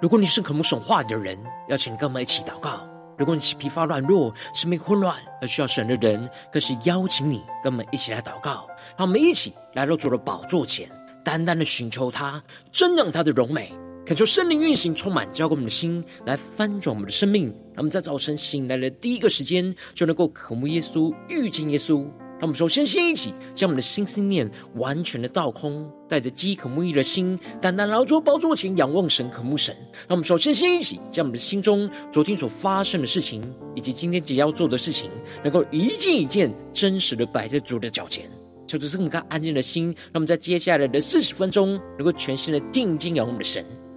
如果你是渴慕神话的人，邀请跟我们一起祷告；如果你是疲乏软弱、生命混乱而需要神的人，更是邀请你跟我们一起来祷告。让我们一起来到主的宝座前，单单的寻求他，瞻仰他的荣美，恳求圣灵运行，充满浇灌我们的心，来翻转我们的生命。让我们在早晨醒来的第一个时间，就能够渴慕耶稣、遇见耶稣。让我们首先先一起将我们的心思念完全的倒空，带着饥渴慕义的心，单单来到宝座前仰望神、渴慕神。让我们首先先一起将我们的心中昨天所发生的事情，以及今天即将要做的事情，能够一件一件真实的摆在主的脚前。求主赐我们安静的心，让我们在接下来的四十分钟，能够全心的定睛仰望我们的神。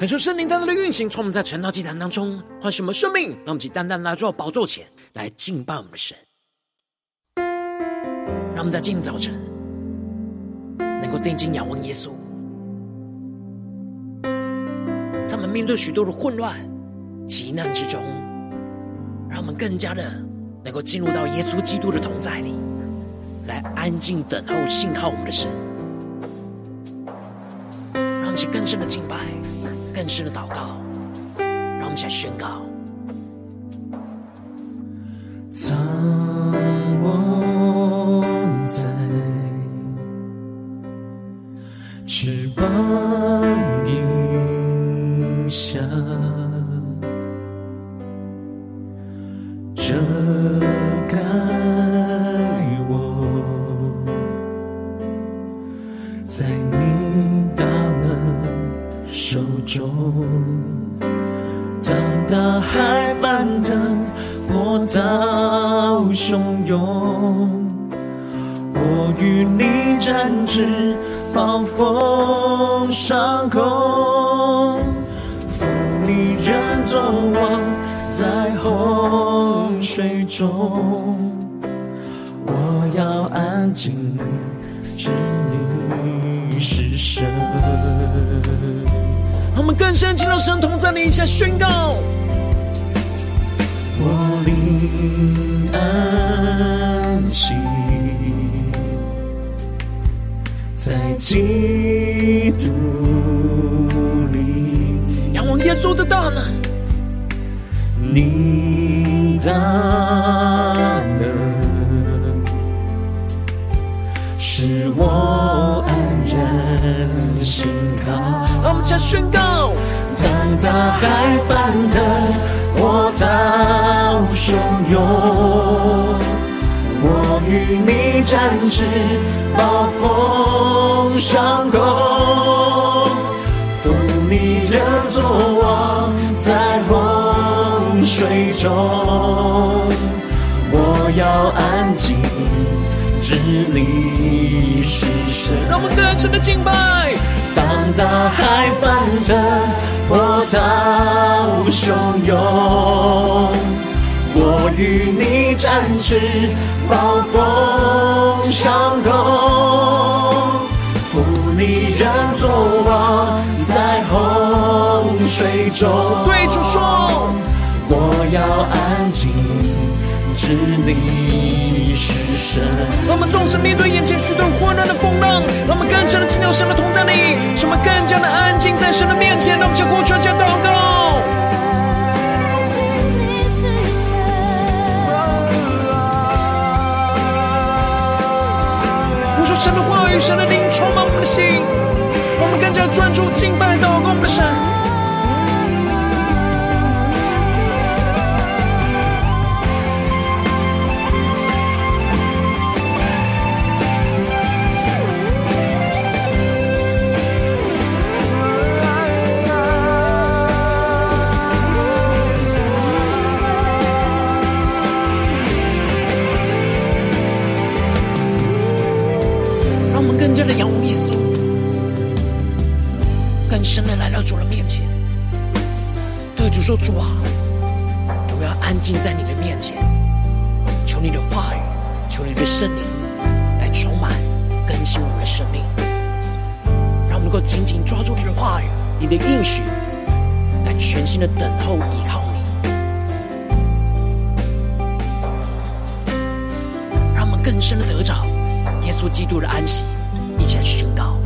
感受圣灵单单的运行，充满在晨祷祭坛当中，唤醒我们生命，让我们以单单来到宝座前来敬拜我们的神。让我们在今天早晨能够定睛仰望耶稣，他们面对许多的混乱、急难之中，让我们更加的能够进入到耶稣基督的同在里，来安静等候、信靠我们的神，让我们更深的敬拜。更深的祷告，让我们一起来宣告。藏我在翅膀荫下，遮盖我，在中，当大海翻腾，波涛汹涌，我与你展翅，暴风上空，负你人作王，在洪水中，更深进入神同在里，一下宣告。我灵安息，在基督里。仰望耶稣的大能，你大能，使我安然心靠。让我们一起宣告。大海翻腾，波涛汹涌，我与你展翅，暴风上空，风你人作王，在洪水中，我要安静，知你是神。让我们更深的敬拜。当大海翻腾，波涛汹涌，我与你展翅，暴风上空，负你人作王，在洪水中。对主说，我要安静，知你是神。让我们纵使面对眼前许多混乱的风浪，让我们更深的进入神的同在里，使我们更加的安静在神的面前。让我们向呼求，向祷告。呼求神的话语，神的灵充满我们的心，我们更加专注敬拜祷告我们的神。能来到主的面前，对主说主啊，我们要安静在你的面前，求你的话语，求你的圣灵来充满更新我们的生命，让我们能够紧紧抓住你的话语，你的应许，来全心的等候依靠你，让我们更深的得着耶稣基督的安息，一起来去宣告。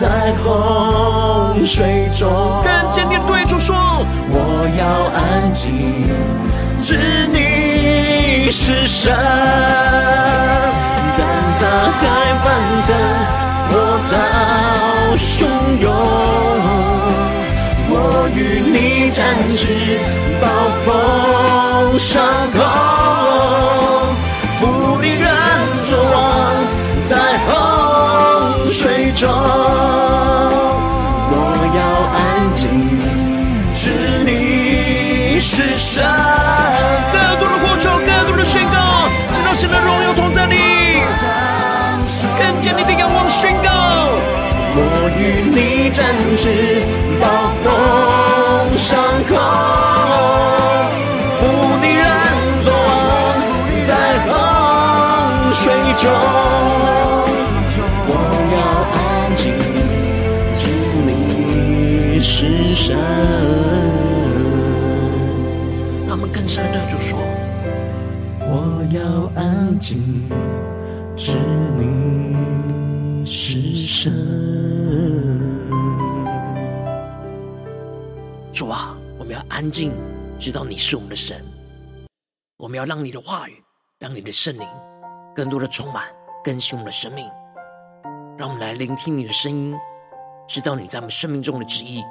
在洪水中。更坚定对主说：我要安静，知你是神。当大海翻腾，波涛汹涌。我与你展翅，暴风上空，负你人水中。我要安静，知你是神。更多的呼求，更多的宣告，直到神的荣耀同在你，更坚定的仰望宣告。我与你展翅，暴风上空，静，知你是神。主啊，我们要安静，知道你是我们的神。我们要让你的话语，让你的圣灵，更多的充满更新我们的生命。让我们来聆听你的声音，知道你在我们生命中的旨意，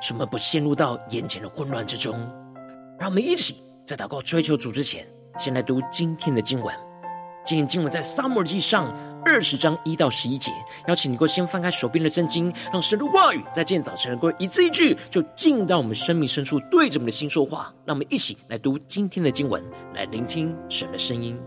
使我们不陷入到眼前的混乱之中。让我们一起在祷告追求主之前，先来读今天的经文。今天经文在撒母耳记上二十章一到十一节，邀请你能够先翻开手边的圣经，让神的话语在今天早晨能够一字一句就进到我们生命深处，对着我们的心说话。让我们一起来读今天的经文，来聆听神的声音。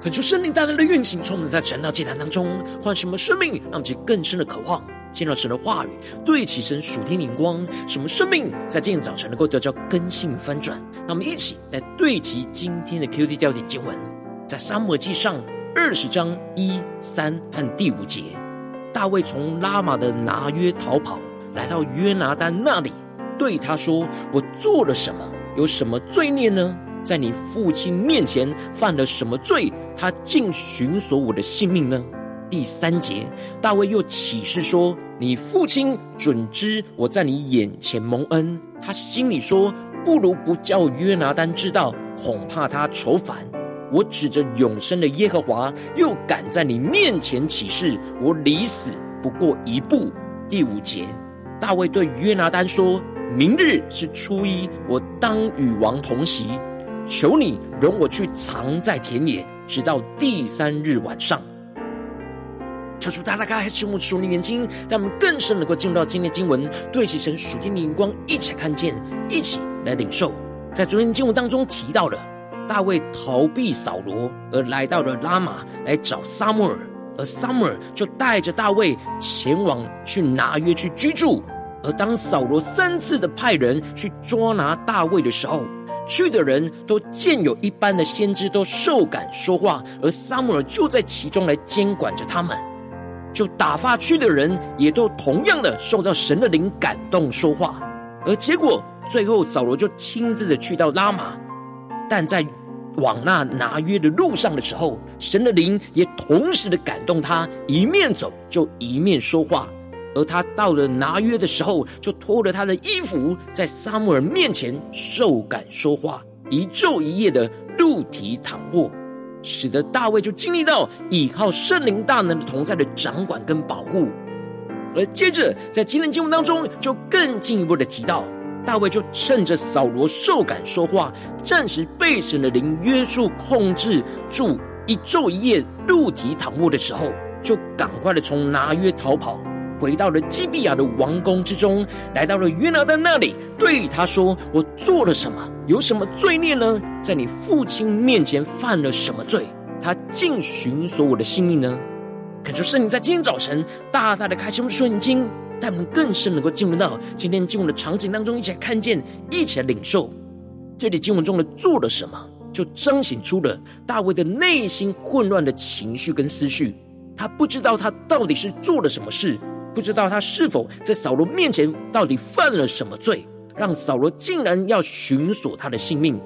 恳求圣灵大大的运行，充满在晨祷祭坛当中，唤醒我们生命，让我们有更深的渴望，见到神的话语，对齐神属天灵光，使我们生命在今天早晨能够得到更新翻转。让我们一起来对齐今天的 QT 焦点经文，在撒母耳记上二十章一、三和第五节，大卫从拉玛的拿约逃跑，来到约拿单那里，对他说：“我做了什么？有什么罪孽呢？”在你父亲面前犯了什么罪？他竟寻索我的性命呢？第三节，大卫又起誓说：“你父亲准知我在你眼前蒙恩。”他心里说：“不如不叫约拿单知道，恐怕他愁烦。”我指着永生的耶和华，又敢在你面前起誓，我离死不过一步。第五节，大卫对约拿单说：“明日是初一，我当与王同席。”求你容我去藏在田野，直到第三日晚上。求主大大开启我们属灵眼睛，让我们更深能够进入到今天的经文，对齐神属天的眼光，一起来看见，一起来领受。在昨天经文当中提到了大卫逃避扫罗，而来到了拉玛来找撒母耳，而撒母耳就带着大卫前往去拿约去居住。而当扫罗三次的派人去捉拿大卫的时候，去的人都见有一般的先知都受感说话，而撒母耳就在其中来监管着他们。就打发去的人也都同样的受到神的灵感动说话，而结果最后扫罗就亲自的去到拉玛，但在往那拿约的路上的时候，神的灵也同时的感动他，一面走就一面说话。而他到了拿约的时候，就脱了他的衣服，在撒母耳面前受感说话，一昼一夜的露体躺卧，使得大卫就经历到倚靠圣灵大能的同在的掌管跟保护。而接着在今天经文当中，就更进一步的提到，大卫就趁着扫罗受感说话，暂时被神的灵约束控制住，一昼一夜露体躺卧的时候，就赶快的从拿约逃跑。回到了基比亚的王宫之中，来到了约拿单那里，对他说：“我做了什么？有什么罪孽呢？在你父亲面前犯了什么罪？他竟寻索我的性命呢？”恳求圣灵在今天早晨大大的开启我们的眼睛，带我们更深能够进入到今天经文的场景当中，一起来看见，一起来领受。这里经文中的做了什么，就彰显出了大卫的内心混乱的情绪跟思绪。他不知道他到底是做了什么事。不知道他是否在扫罗面前到底犯了什么罪，让扫罗竟然要寻索他的性命。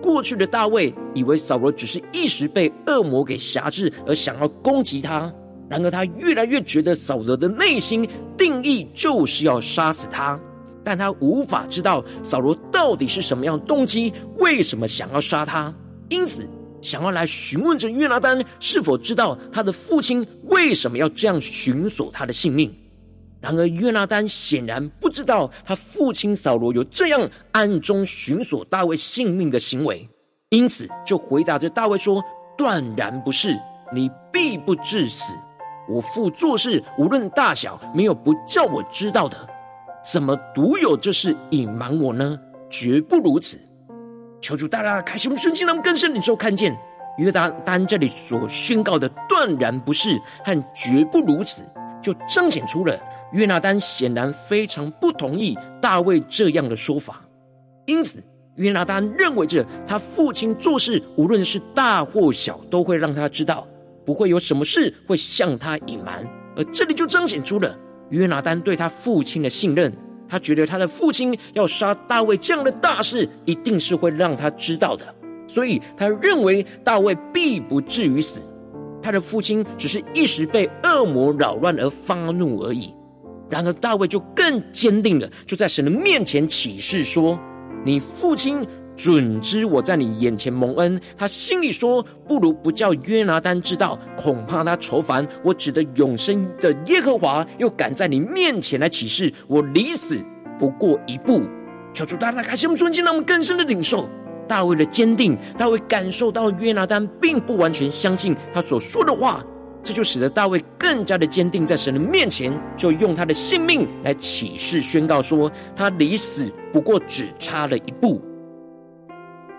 过去的大卫以为扫罗只是一时被恶魔给挟制而想要攻击他，然而他越来越觉得扫罗的内心定义就是要杀死他，但他无法知道扫罗到底是什么样动机，为什么想要杀他，因此，想要来询问着约拿单是否知道他的父亲为什么要这样寻索他的性命。然而约拿单显然不知道他父亲扫罗有这样暗中寻索大卫性命的行为，因此就回答着大卫说：“断然不是，你必不致死。我父做事无论大小，没有不叫我知道的，怎么独有这事隐瞒我呢？绝不如此。”求主大大开启我们顺心，让我们更深领受看见约拿单这里所宣告的断然不是和绝不如此，就彰显出了约拿单显然非常不同意大卫这样的说法。因此，约拿单认为着他父亲做事无论是大或小，都会让他知道，不会有什么事会向他隐瞒。而这里就彰显出了约拿单对他父亲的信任。他觉得他的父亲要杀大卫这样的大事，一定是会让他知道的，所以他认为大卫必不至于死。他的父亲只是一时被恶魔扰乱而发怒而已。然而大卫就更坚定了，就在神的面前起誓说：“你父亲。”准知我在你眼前蒙恩，他心里说：“不如不叫约拿单知道，恐怕他愁烦。”我指着永生的耶和华，又敢在你面前来起誓，我离死不过一步。求主大大开心，我们顺境，让我们更深的领受大卫的坚定。大卫感受到约拿单并不完全相信他所说的话，这就使得大卫更加的坚定，在神的面前就用他的性命来起誓宣告说：他离死不过只差了一步。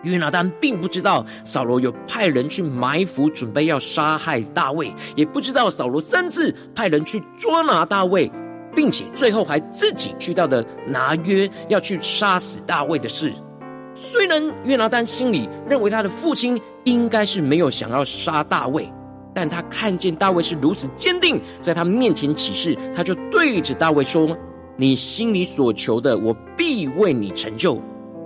约拿单并不知道扫罗有派人去埋伏，准备要杀害大卫，也不知道扫罗三次派人去捉拿大卫，并且最后还自己去到的拿约要去杀死大卫的事。虽然约拿单心里认为他的父亲应该是没有想要杀大卫，但他看见大卫是如此坚定，在他面前起誓，他就对着大卫说：“你心里所求的，我必为你成就。”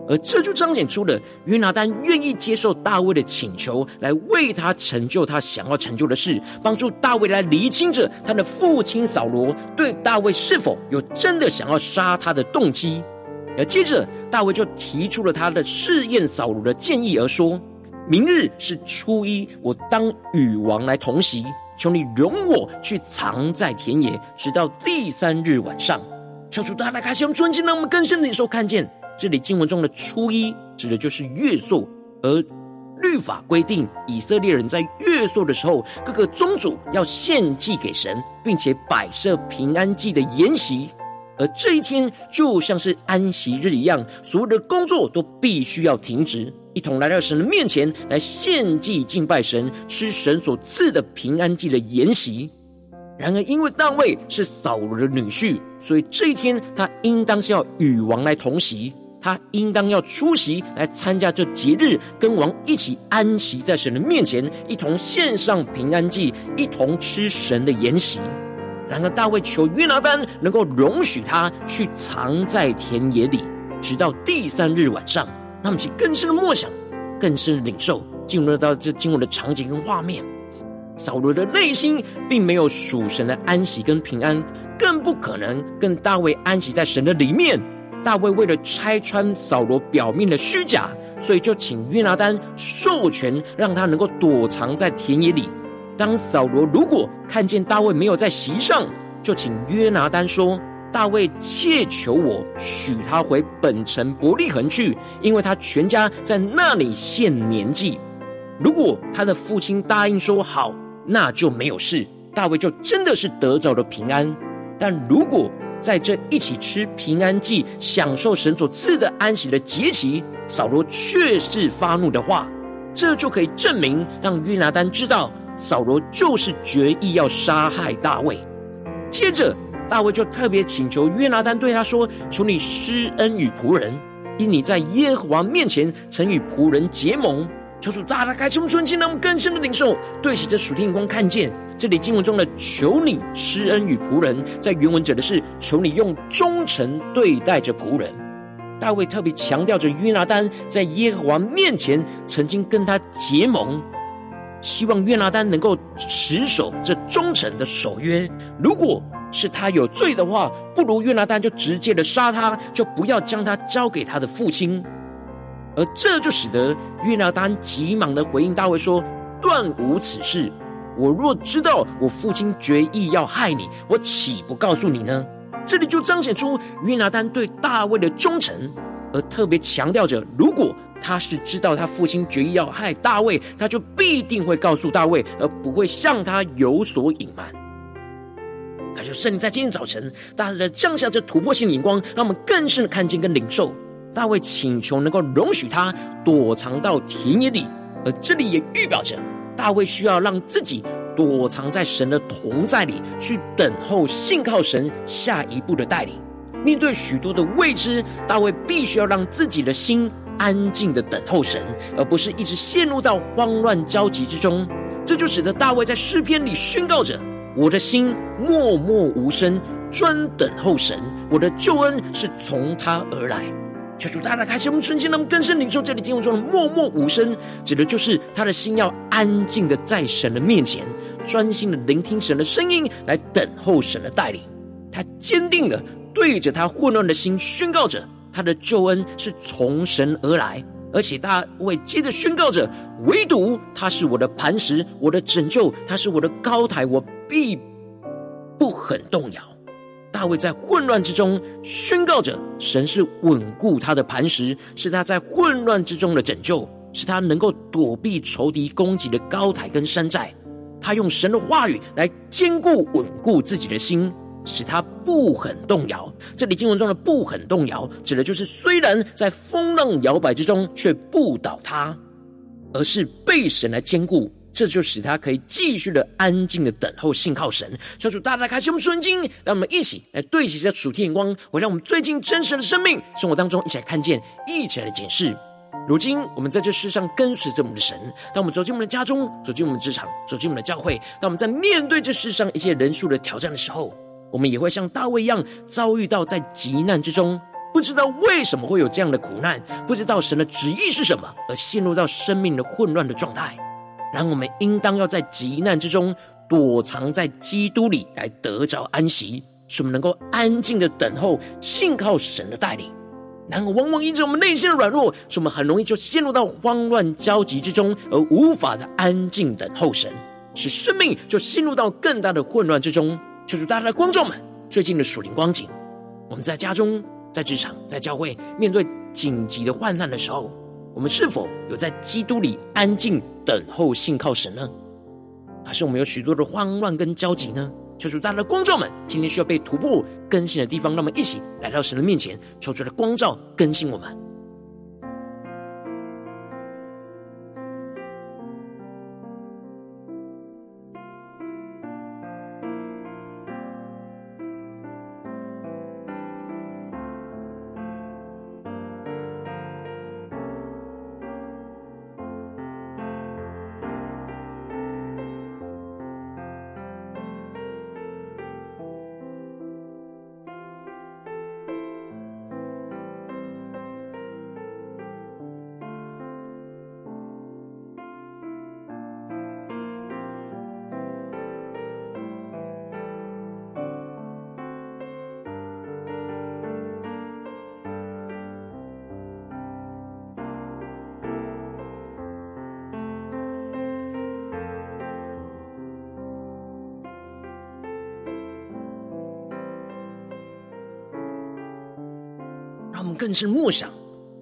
而这就彰显出了约拿单愿意接受大卫的请求，来为他成就他想要成就的事，帮助大卫来厘清着他的父亲扫罗对大卫是否有真的想要杀他的动机。而接着，大卫就提出了他的试验扫罗的建议，而说：“明日是初一，我当与王来同席，求你容我去藏在田野，直到第三日晚上。”求主大大开启我们专心，让我们更深的领受看见。这里经文中的初一指的就是月朔，而律法规定以色列人在月朔的时候，各个宗主要献祭给神，并且摆设平安祭的筵席。而这一天就像是安息日一样，所有的工作都必须要停止，一同来到神的面前来献祭敬拜神，吃神所赐的平安祭的筵席。然而，因为大卫是扫罗的女婿，所以这一天他应当是要与王来同席。他应当要出席来参加这节日，跟王一起安息在神的面前，一同献上平安祭，一同吃神的筵席。然而大卫求约拿单能够容许他去藏在田野里，直到第三日晚上。那么，其更深的默想，更深的领受，进入到这经文的场景跟画面。扫罗的内心并没有属神的安息跟平安，更不可能跟大卫安息在神的里面。大卫为了拆穿扫罗表面的虚假，所以就请约拿单授权，让他能够躲藏在田野里。当扫罗如果看见大卫没有在席上，就请约拿单说：“大卫切求我许他回本城伯利恒去，因为他全家在那里献年纪。如果他的父亲答应说好，那就没有事，大卫就真的是得着了平安。但如果……”在这一起吃平安祭、享受神所赐的安息的节期，扫罗却是发怒的话，这就可以证明，让约拿单知道扫罗就是决意要杀害大卫。接着，大卫就特别请求约拿单对他说：“求你施恩与仆人，因你在耶和华面前曾与仆人结盟。”求主大大开启我们的心，让我们更深的领受，对起这属天光，看见这里经文中的“求你施恩与仆人”，在原文指的是求你用忠诚对待着仆人。大卫特别强调着约拿单在耶和华面前曾经跟他结盟，希望约拿单能够持守这忠诚的守约。如果是他有罪的话，不如约拿单就直接的杀他，就不要将他交给他的父亲。而这就使得约拿单急忙的回应大卫说：“断无此事！我若知道我父亲决意要害你，我岂不告诉你呢？”这里就彰显出约拿单对大卫的忠诚，而特别强调着，如果他是知道他父亲决意要害大卫，他就必定会告诉大卫，而不会向他有所隐瞒。他就圣灵在今天早晨，大大的降下这突破性眼光，让我们更深的看见跟领受。大卫请求能够容许他躲藏到田野里，而这里也预表着大卫需要让自己躲藏在神的同在里，去等候信靠神下一步的带领。面对许多的未知，大卫必须要让自己的心安静的等候神，而不是一直陷入到慌乱焦急之中。这就使得大卫在诗篇里宣告着：“我的心默默无声，专等候神，我的救恩是从他而来。”求主大大开启我们瞬间，让我们更深领受这里经文中的默默无声，指的就是他的心要安静的在神的面前，专心的聆听神的声音，来等候神的带领。他坚定的对着他混乱的心宣告着，他的救恩是从神而来，而且大卫接着宣告着，唯独他是我的磐石，我的拯救，他是我的高台，我必不很动摇。大卫在混乱之中宣告着：神是稳固他的磐石，是他在混乱之中的拯救，是他能够躲避仇敌攻击的高台跟山寨。他用神的话语来坚固稳固自己的心，使他不很动摇。这里经文中的“不很动摇”，指的就是虽然在风浪摇摆之中，却不倒塌，而是被神来坚固。这就使他可以继续的安静的等候，信靠神。求主大大开启我们圣经，让我们一起来对齐这属天眼光，会让我们最近真实的生命生活当中一起来看见，一起来检视。如今我们在这世上跟随着我们的神，当我们走进我们的家中，走进我们的职场，走进我们的教会，当我们在面对这世上一切人数的挑战的时候，我们也会像大卫一样遭遇到在极难之中，不知道为什么会有这样的苦难，不知道神的旨意是什么，而陷入到生命的混乱的状态。然后我们应当要在极难之中躲藏在基督里，来得着安息，使我们能够安静的等候，信靠神的带领。然而，往往因着我们内心的软弱，使我们很容易就陷入到慌乱焦急之中，而无法的安静等候神，使生命就陷入到更大的混乱之中。求主大家的观众们，最近的属灵光景，我们在家中、在职场、在教会，面对紧急的患难的时候。我们是否有在基督里安静等候信靠神呢？还是我们有许多的慌乱跟焦急呢？求主大家的光照们，今天需要被突破更新的地方，让我们一起来到神的面前，求主的光照更新我们。更是默想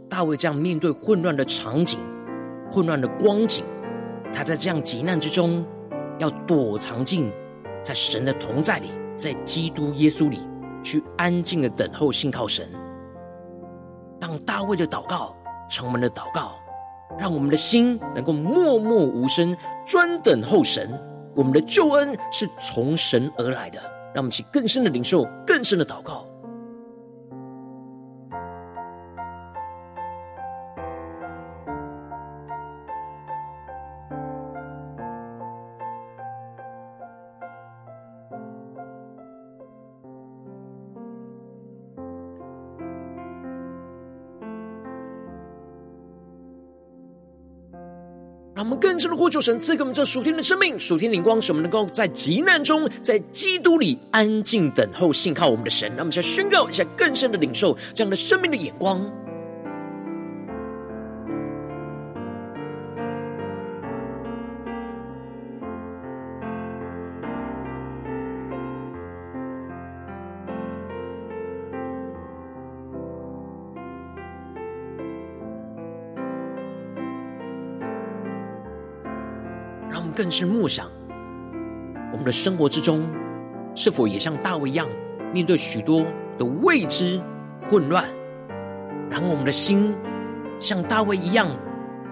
大卫这样面对混乱的场景、混乱的光景，他在这样急难之中，要躲藏进在神的同在里，在基督耶稣里去安静的等候、信靠神。让大卫的祷告成我们的祷告，让我们的心能够默默无声，专等候神。我们的救恩是从神而来的，让我们去更深的领受、更深的祷告。我们更深的呼求神赐给我们这属天的生命、属天灵光，使我们能够在极难中，在基督里安静等候、信靠我们的神。让我们先宣告一下更深的领受这样的生命的眼光。更是默想，我们的生活之中，是否也像大卫一样，面对许多的未知、混乱，然后我们的心像大卫一样，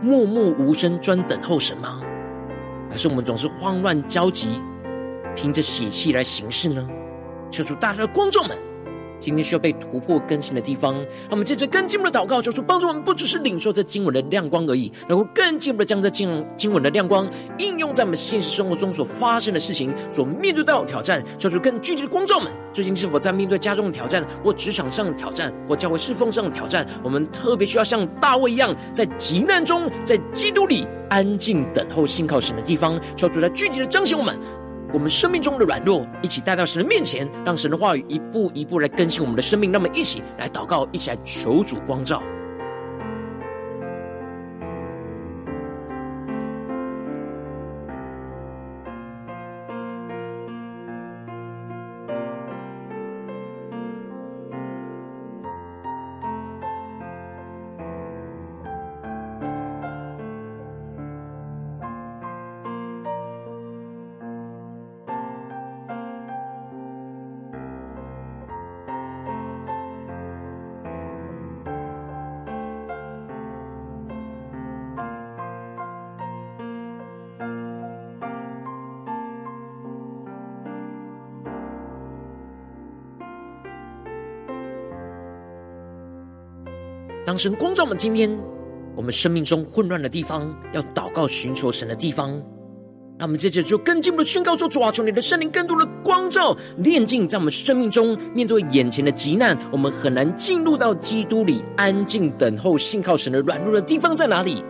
默默无声，专等候神吗？还是我们总是慌乱焦急，凭着血气来行事呢？求主大家的观众们。今天需要被突破更新的地方，让我们接着更进步的祷告，求主帮助我们，不只是领受这经文的亮光而已，能够更进一步的将这经经文的亮光应用在我们现实生活中所发生的事情、所面对到的挑战。求主更具体的光照们，最近是否在面对家中的挑战，或职场上的挑战，或教会侍奉上的挑战？我们特别需要像大卫一样，在急难中，在基督里安静等候、信靠神的地方。求主来具体的彰显我们。我们生命中的软弱，一起带到神的面前，让神的话语一步一步来更新我们的生命。那么一起来祷告，一起来求主光照。神光照我们今天我们生命中混乱的地方，要祷告寻求神的地方，那我们接着就更进一步的宣告说：主啊，求你的圣灵更多的光照、炼净，在我们生命中面对眼前的急难，我们很难进入到基督里安静等候、信靠神的软弱的地方在哪里？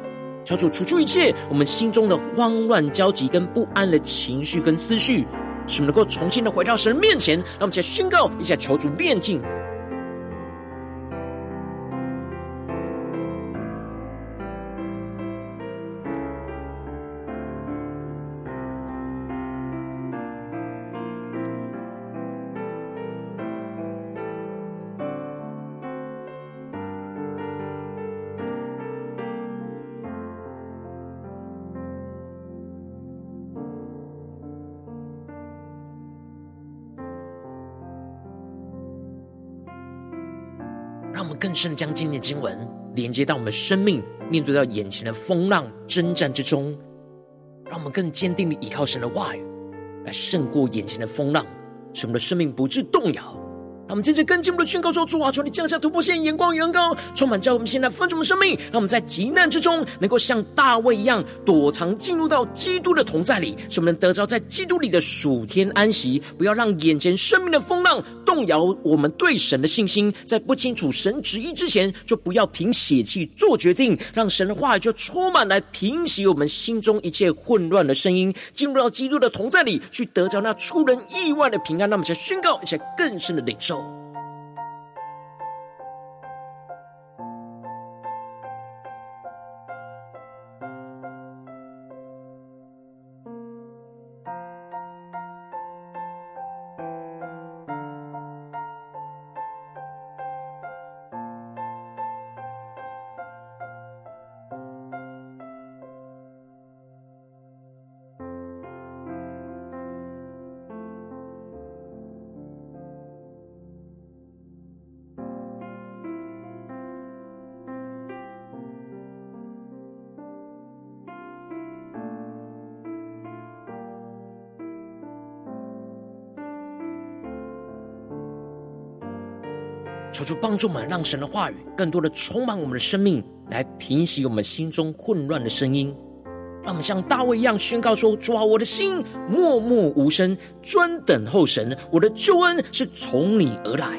求主除去一切我们心中的慌乱、焦急跟不安的情绪跟思绪，使我们能够重新的回到神面前。让我们再宣告一下，求主炼净。圣将今天的经文连接到我们的生命，面对到眼前的风浪征战之中，让我们更坚定的依靠神的话语，来胜过眼前的风浪，使我们的生命不致动摇。让我们接着更进一步的宣告说：主啊，求你降下突破线，眼光远高，充满在我们现在丰盛的生命。让我们在极难之中，能够像大卫一样躲藏，进入到基督的同在里，使我们能得着在基督里的属天安息。不要让眼前生命的风浪动摇我们对神的信心。在不清楚神旨意之前，就不要凭血气做决定。让神的话语就充满来平息我们心中一切混乱的声音，进入到基督的同在里，去得着那出人意外的平安。让我们先宣告，一些更深的领受。求主帮助我们，让神的话语更多的充满我们的生命，来平息我们心中混乱的声音。让我们像大卫一样宣告说：“主啊，我的心默默无声，专等候神。我的救恩是从你而来。”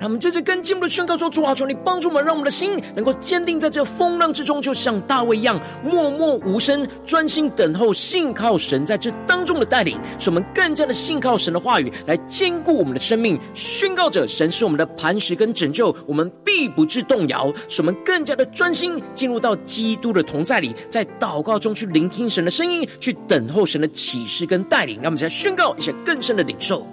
让我们接着更进一步的宣告说：“主啊，求你帮助我们，让我们的心能够坚定在这风浪之中，就像大卫一样，默默无声，专心等候，信靠神在这当中的带领，使我们更加的信靠神的话语，来坚固我们的生命，宣告着神是我们的磐石跟拯救，我们必不致动摇。使我们更加的专心进入到基督的同在里，在祷告中去聆听神的声音，去等候神的启示跟带领。让我们再宣告一些更深的领受。”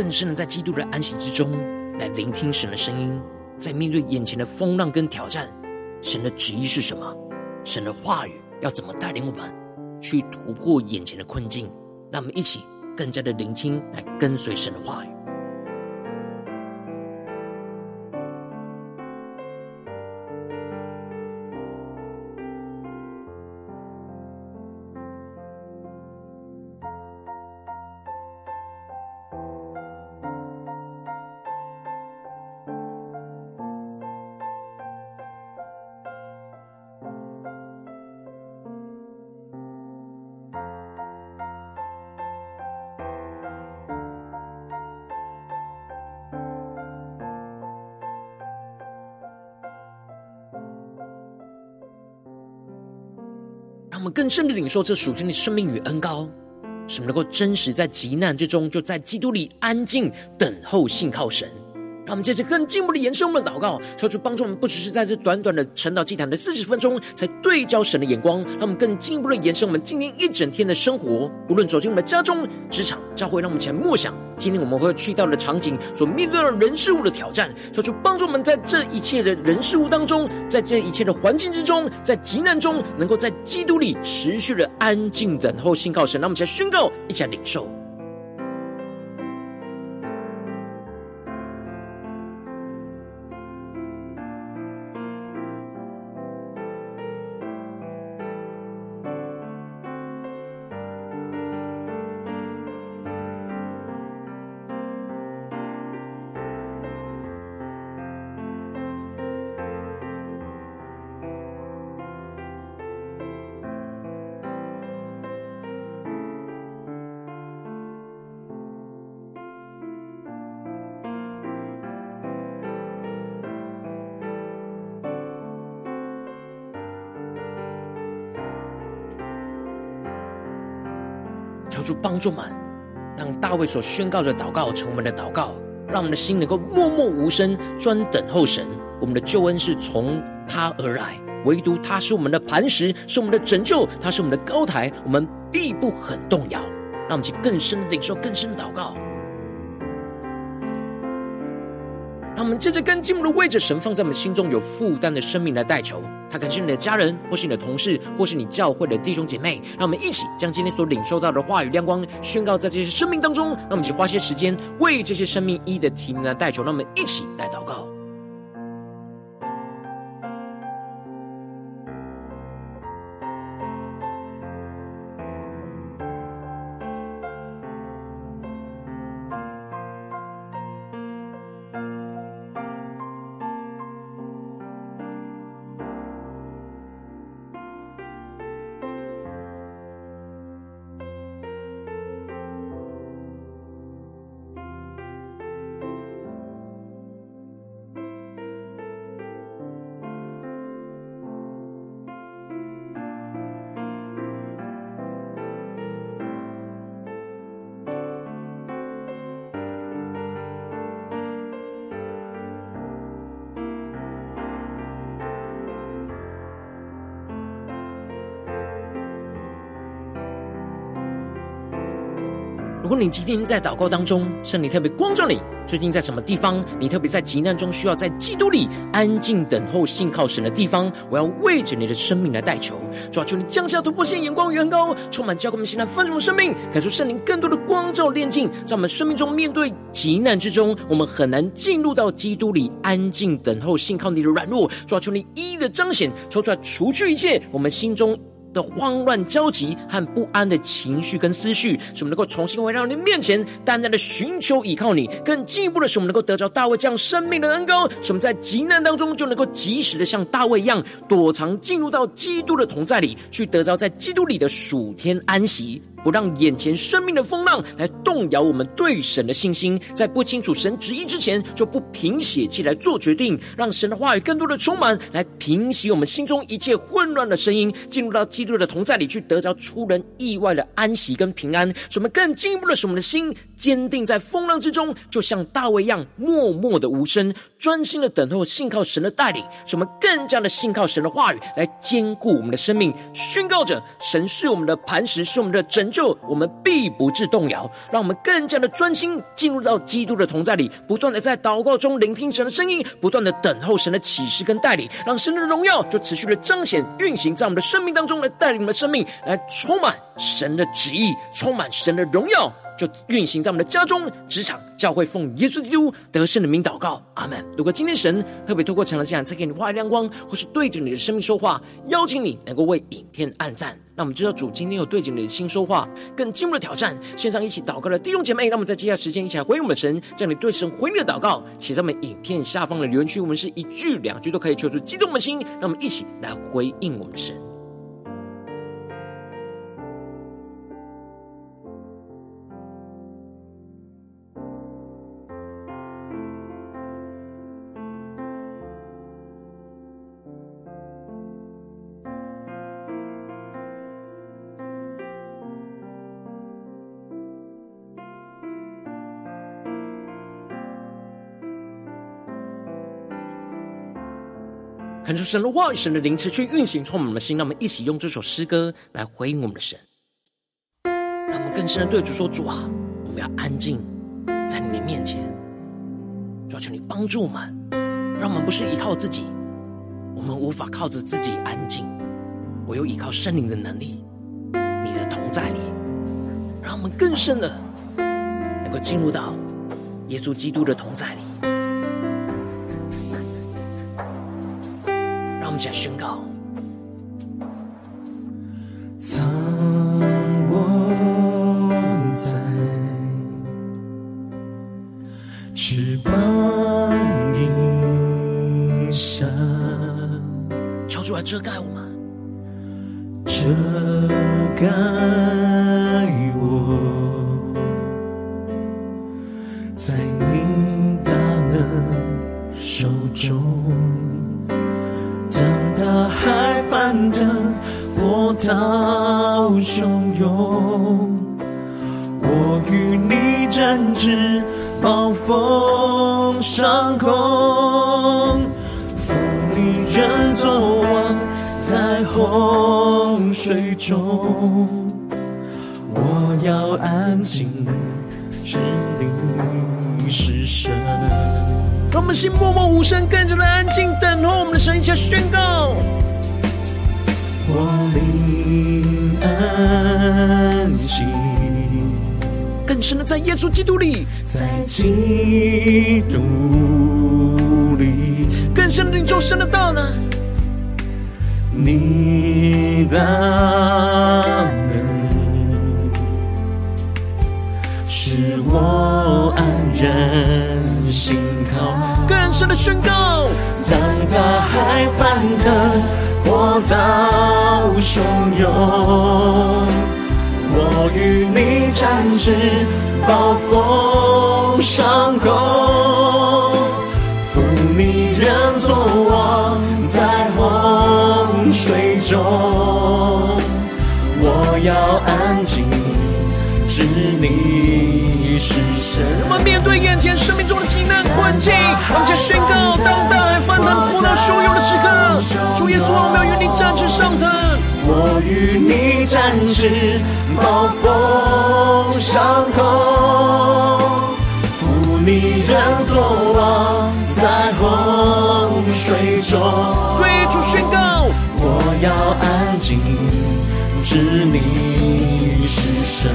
更是能在基督的安息之中，来聆听神的声音，在面对眼前的风浪跟挑战，神的旨意是什么？神的话语要怎么带领我们去突破眼前的困境？让我们一起更加的聆听，来跟随神的话语。更深的领受这属天的生命与恩膏，使我们能够真实在极难之中，就在基督里安静等候信靠神。让我们接着更进一步的延伸我们的祷告，求主帮助我们，不只是在这短短的晨祷祭坛的四十分钟，才对焦神的眼光。让我们更进一步的延伸我们今天一整天的生活，无论走进我们的家中、职场、教会，让我们前来默想今天我们会去到的场景，所面对的人事物的挑战。求主帮助我们在这一切的人事物当中，在这一切的环境之中，在急难中，能够在基督里持续的安静等候信靠神。让我们前来宣告，一起来领受。帮助们，让大卫所宣告的祷告成我们的祷告，让我们的心能够默默无声，专等候神。我们的救恩是从他而来，唯独他是我们的磐石，是我们的拯救，他是我们的高台，我们必不很动摇。让我们去更深的领受，更深的祷告。让我们接着跟进我们的位置，神放在我们心中有负担的生命来代求。他可能是你的家人，或是你的同事，或是你教会的弟兄姐妹。让我们一起将今天所领受到的话语亮光宣告在这些生命当中。那我们就花些时间为这些生命一的题目来代求。让我们一起来祷告。你今天在祷告当中，圣灵特别光照你，最近在什么地方？你特别在急难中需要在基督里安静等候、信靠神的地方，我要为着你的生命来代求。主啊，求你降下突破性眼光与恩膏，充满教灌我们现在丰盛的生命，感受圣灵更多的光照炼净，在我们生命中面对急难之中，我们很难进入到基督里安静等候、信靠你的软弱。主啊，求你一一的彰显，抽出来除去一切我们心中。的慌乱、焦急和不安的情绪跟思绪，使我们能够重新回到你面前，淡淡的寻求依靠你。更进一步的是，我们能够得着大卫这样生命的恩膏，使我们在极难当中就能够及时的像大卫一样躲藏，进入到基督的同在里，去得着在基督里的属天安息。不让眼前生命的风浪来动摇我们对神的信心，在不清楚神旨意之前，就不凭血气来做决定，让神的话语更多的充满，来平息我们心中一切混乱的声音，进入到基督的同在里，去得着出人意外的安息跟平安。使我们更进一步的是我们的心坚定在风浪之中，就像大卫一样，默默的无声，专心的等候，信靠神的带领。使我们更加的信靠神的话语，来坚固我们的生命，宣告着神是我们的磐石，是我们的拯。救我们必不致动摇，让我们更加的专心进入到基督的同在里，不断的在祷告中聆听神的声音，不断的等候神的启示跟带领，让神的荣耀就持续的彰显运行在我们的生命当中，来带领我们的生命，来充满神的旨意，充满神的荣耀。就运行在我们的家中、职场、教会，奉耶稣基督得胜的名祷告，阿门。如果今天神特别透过《成了这样》，赐给你画亮光，或是对着你的生命说话，邀请你能够为影片按赞。那我们知道主今天有对着你的心说话，更进一步的挑战。线上一起祷告的弟兄姐妹，那么在接下来时间一起来回应我们的神，将你对神回应的祷告写在我们影片下方的留言区。我们是一句两句都可以求助激动我们的心，让我们一起来回应我们的神。看出神的话语，神的灵持续运行，充满我们的心。让我们一起用这首诗歌来回应我们的神，让我们更深的对主说：“主啊，我们要安静在你的面前。主啊，求你帮助我们，让我们不是依靠自己，我们无法靠着自己安静，唯有依靠圣灵的能力，你的同在里，让我们更深的能够进入到耶稣基督的同在里。”我们想宣告，藏我在翅膀荫下，求主来遮盖我们，遮盖海翻腾，波涛汹涌，我与你展翅，暴风上空，负你人作王，在洪水中，我要安静，知你是神。让我们心默默无声，跟着来安静等候我们的神，一起宣告。我灵安静，更深的在耶稣基督里，在基督里，更深的领受神的道呢？你的能使我安然心靠，更深的宣告，当大海翻腾。波涛汹涌，我与你展翅，暴风上空，负你人作王，在洪水中，我要安静，知你是神。我们面对眼前生命中的急难困境，我们宣告：当大海翻腾，波涛汹涌的时，主耶稣，我们要与你战至上腾。我与你战至，暴风上空，负你人作王，在洪水中。对主宣告：我要安静，知你是神。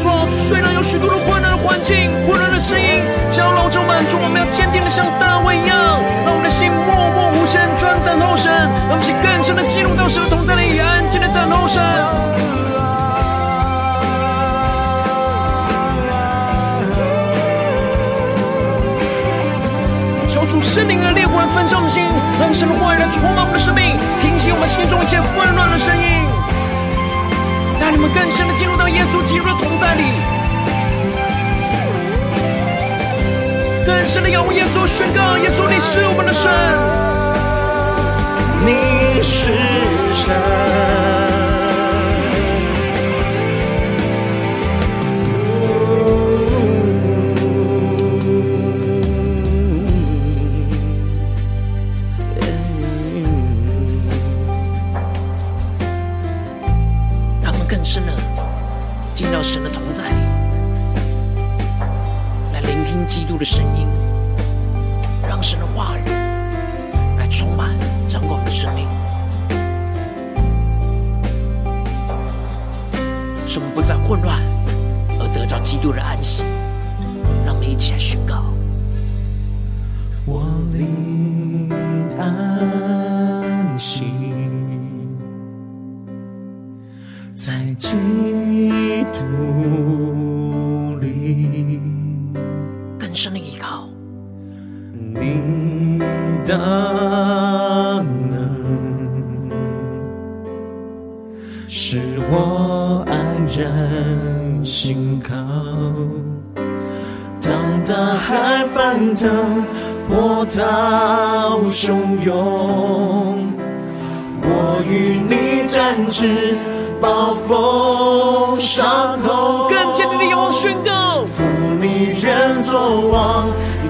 主，虽然有许多的混乱的环境、混乱的声音，搅扰着满足，我们要坚定的像大卫一样，让我们的心默默声，专等候神，让我们更深的进入到神同在里，安静的等候神。消除圣灵的烈火，焚烧我们的心，让神的话语来充满我们的生命，平息我们心中一切混乱的声音。带你们更深的进入到耶稣基督的同在里，更深的仰望耶稣，宣告耶稣你是我们的神，是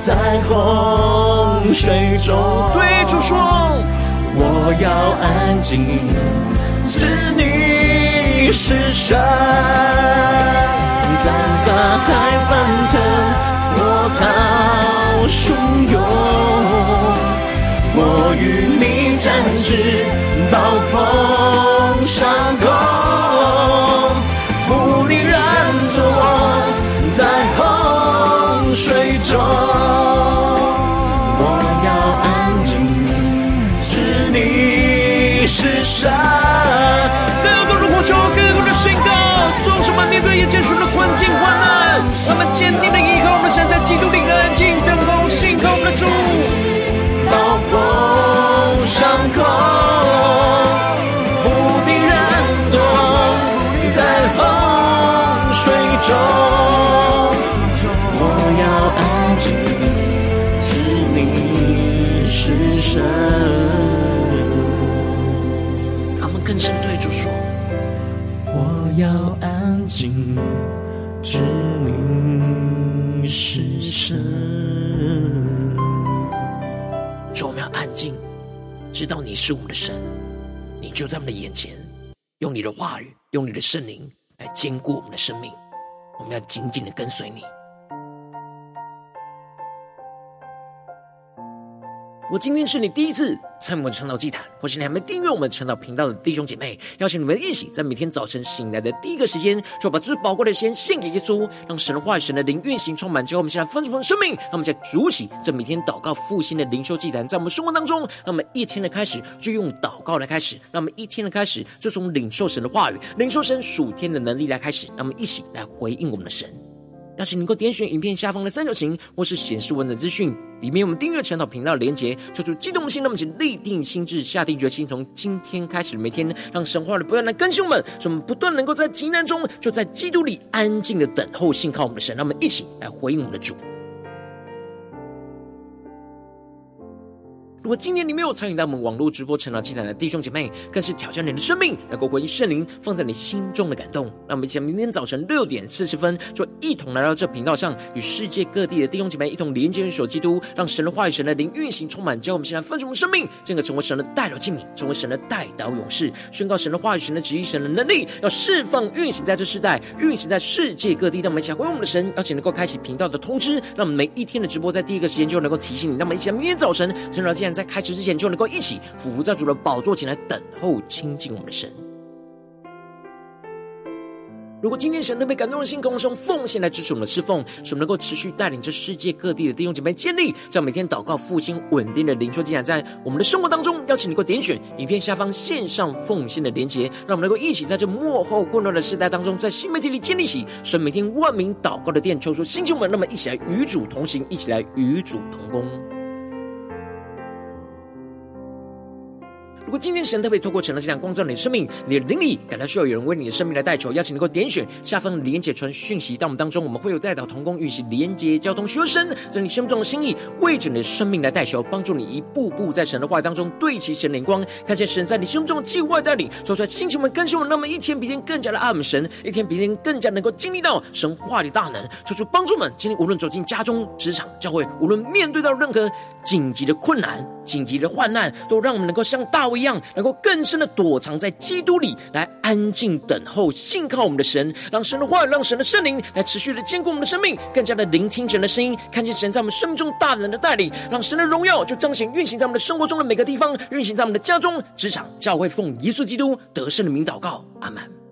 在洪水中。对主说，我要安静，知你是神。当大海翻腾，波涛汹涌，我与你展翅，暴风上空，水中，我要安静，知你是神。更多的呼求，更多的宣告，众圣们面对眼前许多的困境患难，他们坚定的依靠我们，神在基督里安静等候，信靠我们的主。暴风上空，负你人作，在洪水中。神，他们更深对主说：我要安静，知你是神。说我们要安静，知道你是我们的神，你就在我们的眼前，用你的话语，用你的圣灵来坚固我们的生命。我们要紧紧的跟随你。我今天是你第一次参与我们晨祷祭坛，或是你还没订阅我们晨祷频道的弟兄姐妹，邀请你们一起在每天早晨醒来的第一个时间，就把最宝贵的时间献给耶稣，让神的话语、神的灵运行充满。之后，我们现在丰盛的生命，让我们在主起这每天祷告复兴的灵修祭坛，在我们生活当中，让我们一天的开始就用祷告来开始，让我们一天的开始就从领受神的话语、领受神属天的能力来开始，让我们一起来回应我们的神。邀请你能够点选影片下方的三角形，或是显示文字资讯，里面我们订阅晨祷频道连结，抽出激动的心，那么请立定心智，下定决心，从今天开始每天，让神话的不断来更新我们，使我们不断能够在极难中，就在基督里安静的等候，信靠我们的神，让我们一起来回应我们的主。如果今天你没有参与到我们网络直播成长祭坛的弟兄姐妹，更是挑战你的生命，能够回应圣灵放在你心中的感动。让我们一起在明天早晨六点四十分，就一同来到这频道上，与世界各地的弟兄姐妹一同连接、联手基督，让神的话语、神的灵运行充满，将我们现在分盛的生命，进而成为神的代祷器皿，成为神的代祷勇士，宣告神的话语、神的旨意、神的能力，要释放运行在这世代，运行在世界各地。让我们一起回应我们的神，邀请能够开启频道的通知，让我们每一天的直播在第一个时间就能够提醒你。那么一起在明天早晨晨祷祭在开始之前，就能够一起俯伏在主的宝座前来等候亲近我们的神。如果今天神特别感动的心，跟我们用奉献来支持我们的侍奉，使我们能够持续带领着世界各地的弟兄姐妹建立在每天祷告复兴稳定的灵修进展，在我们的生活当中，邀请你能够点选影片下方线上奉献的连结，让我们能够一起在这幕后混乱的时代当中，在新媒体里建立起神每天万名祷告的殿，抽出星球们，那么一起来与主同行，一起来与主同工。如果今天神特别透过晨祷祭坛光照你的生命，你的灵里感到需要有人为你的生命来代求，邀请能够点选下方的连结传讯息到我们当中，我们会有代祷同工运行连接交通，学生在你生命中的心意，为着你的生命来代求，帮助你一步步在神的话语当中对齐神灵光，看见神在你心中的计划带领，说出来星球们更新我们，那么一天比一天更加的爱我们神，一天比一天更加能够经历到神话的大能，说出帮助们今天无论走进家中、职场、教会，无论面对到任何紧急的困难、紧急的患难，都让我们能够像大卫一样，能够更深的躲藏在基督里，来安静等候，信靠我们的神，让神的话，让神的圣灵来持续的坚固我们的生命，更加的聆听神的声音，看见神在我们生命中大能的带领，让神的荣耀就彰显运行在我们的生活中的每个地方，运行在我们的家中、职场、教会，奉耶稣基督得胜的名祷告，阿门。